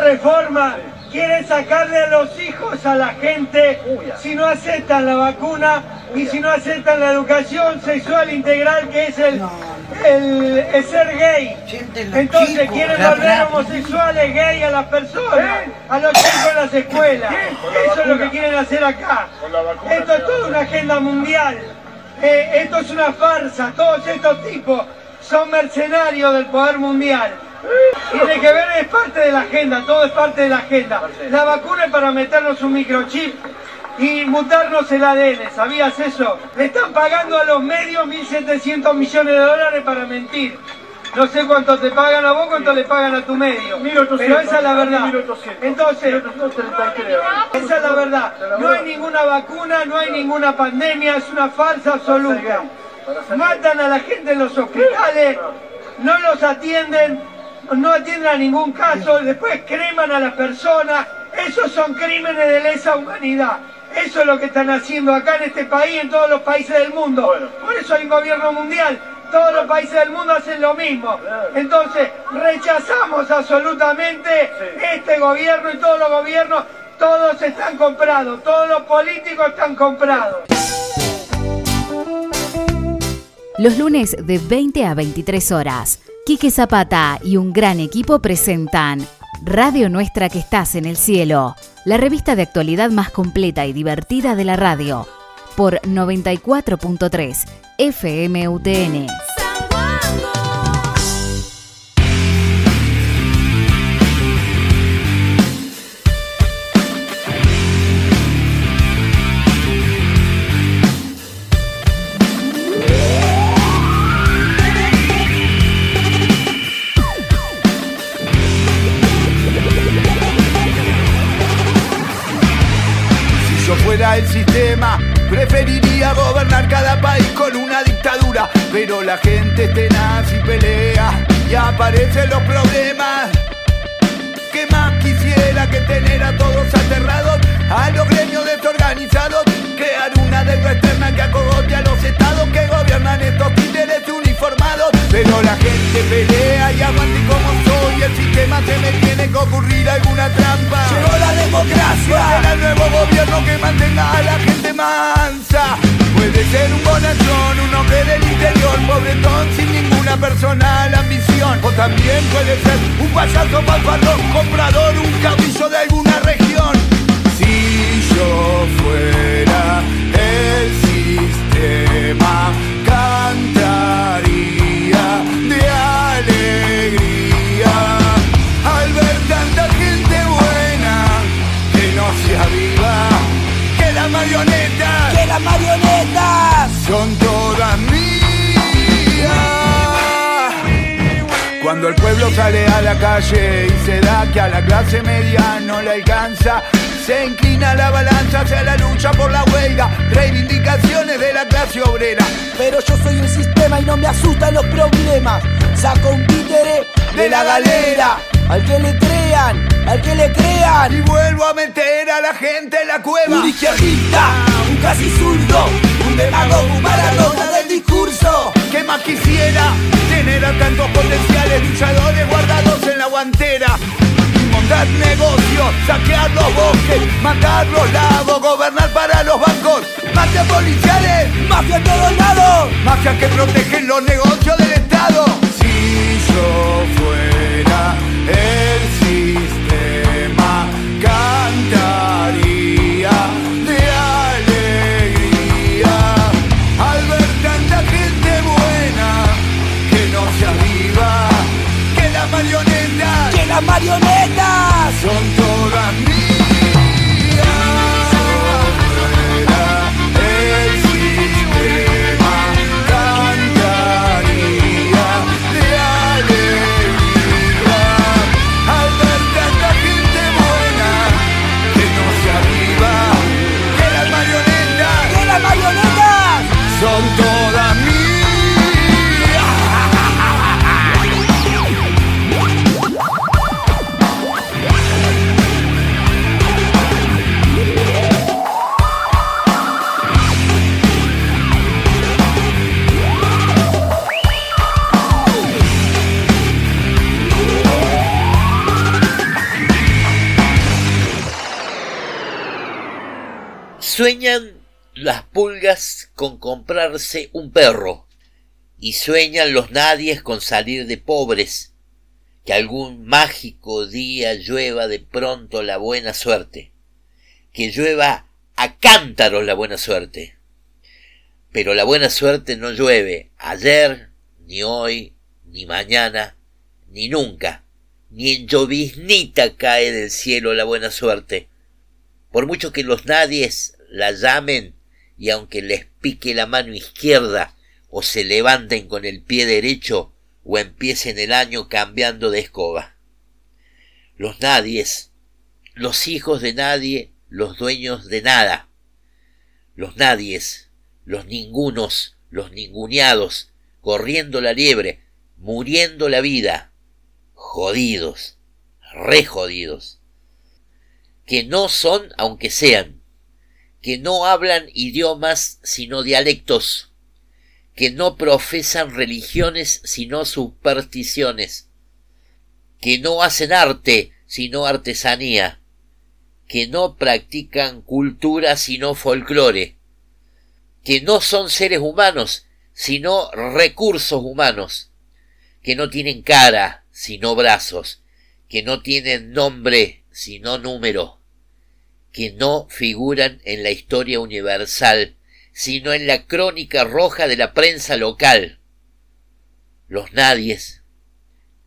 reforma quiere sacarle a los hijos a la gente si no aceptan la vacuna y si no aceptan la educación sexual integral que es el, el, ser gay. Entonces quieren volver homosexuales, gay a las personas, a los chicos en las escuelas. Eso es lo que quieren hacer acá. Esto es toda una agenda mundial. Eh, esto es una farsa. Todos estos tipos son mercenarios del poder mundial. Tiene que ver, es parte de la agenda, todo es parte de la agenda. La vacuna es para meternos un microchip y mutarnos el ADN, ¿sabías eso? Le están pagando a los medios 1.700 millones de dólares para mentir. No sé cuánto te pagan a vos, cuánto le pagan a tu medio. pero esa es la verdad. Entonces, esa es la verdad. No hay ninguna vacuna, no hay ninguna pandemia, es una falsa absoluta. Matan a la gente en los hospitales, no los atienden, no atienden a ningún caso, después creman a las personas. Esos son crímenes de lesa humanidad. Eso es lo que están haciendo acá en este país, en todos los países del mundo. Por eso hay un gobierno mundial. Todos los países del mundo hacen lo mismo. Entonces, rechazamos absolutamente este gobierno y todos los gobiernos. Todos están comprados, todos los políticos están comprados. Los lunes de 20 a 23 horas, Quique Zapata y un gran equipo presentan Radio Nuestra que estás en el cielo, la revista de actualidad más completa y divertida de la radio, por 94.3 FMUTN. Preferiría gobernar cada país con una dictadura, pero la gente tenaz y pelea y aparecen los problemas. ¿Qué más quisiera que tener a todos aterrados, a los gremios desorganizados? Crear una deuda externa que acogote a los estados que gobiernan estos títeres uniformados. Pero la gente pelea y aguante como soy, el sistema se me tiene que ocurrir alguna trampa. Nuevo gobierno que mantenga a la gente mansa. Puede ser un bonachón, un hombre del interior, pobretón sin ninguna personal ambición. O también puede ser un payaso malvadón, comprador, un caudillo de alguna Cuando el pueblo sale a la calle y se da que a la clase media no le alcanza, se inclina la balanza hacia la lucha por la huelga, reivindicaciones de la clase obrera. Pero yo soy un sistema y no me asustan los problemas. Saco un títere de la galera, al que le crean, al que le crean. Y vuelvo a meter a la gente en la cueva. Un izquierdista, un casi zurdo, un demagogo, un maradona del discurso. ¿Qué más quisiera? Tener a tantos potenciales luchadores guardados en la guantera. Montar negocios, saquear los bosques, matar los lagos, gobernar para los bancos, mafias policiales, mafia en todos lados, mafias que protegen los negocios la marioneta, que las marionetas son todas mías. Sueñan las pulgas con comprarse un perro y sueñan los nadies con salir de pobres, que algún mágico día llueva de pronto la buena suerte, que llueva a cántaros la buena suerte. Pero la buena suerte no llueve ayer, ni hoy, ni mañana, ni nunca, ni en lloviznita cae del cielo la buena suerte. Por mucho que los nadies la llamen y aunque les pique la mano izquierda o se levanten con el pie derecho o empiecen el año cambiando de escoba. Los nadies, los hijos de nadie, los dueños de nada. Los nadies, los ningunos, los ninguneados, corriendo la liebre, muriendo la vida, jodidos, re jodidos, que no son aunque sean, que no hablan idiomas sino dialectos, que no profesan religiones sino supersticiones, que no hacen arte sino artesanía, que no practican cultura sino folclore, que no son seres humanos sino recursos humanos, que no tienen cara sino brazos, que no tienen nombre sino número, que no figuran en la historia universal, sino en la crónica roja de la prensa local. Los nadies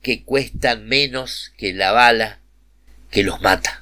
que cuestan menos que la bala que los mata.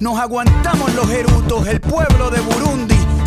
Nos aguantamos los erutos, el pueblo de Burundi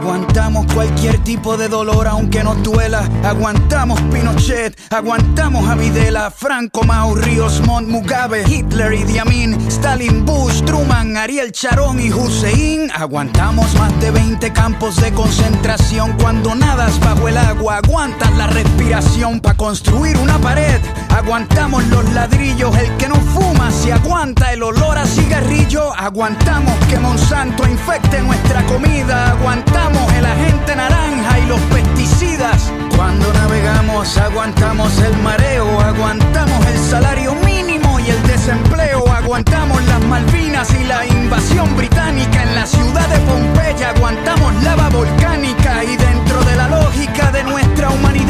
Aguantamos cualquier tipo de dolor aunque nos duela. Aguantamos Pinochet, aguantamos a Videla, Franco, Mau, Ríos, Montt, Mugabe, Hitler, Idi Amin, Stalin, Bush, Truman, Ariel Charón y Hussein. Aguantamos más de 20 campos de concentración cuando nadas bajo el agua. Aguantas la respiración para construir una pared. Aguantamos los ladrillos, el que no fuma se aguanta el olor a cigarrillo. Aguantamos que Monsanto infecte nuestra comida. Aguantamos el agente naranja y los pesticidas. Cuando navegamos aguantamos el mareo, aguantamos el salario mínimo y el desempleo. Aguantamos las Malvinas y la invasión británica en la ciudad de Pompeya. Aguantamos lava volcánica y dentro de la lógica de nuestra humanidad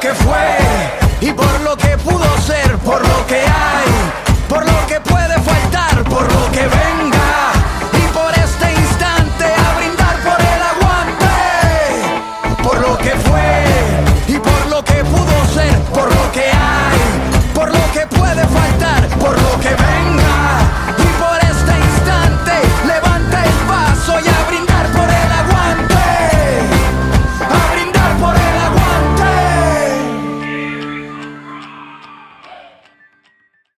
Por lo que fue y por lo que pudo ser, por lo que hay, por lo que puede faltar, por lo que venga y por este instante a brindar por el aguante, por lo que fue y por lo que pudo ser, por lo que hay.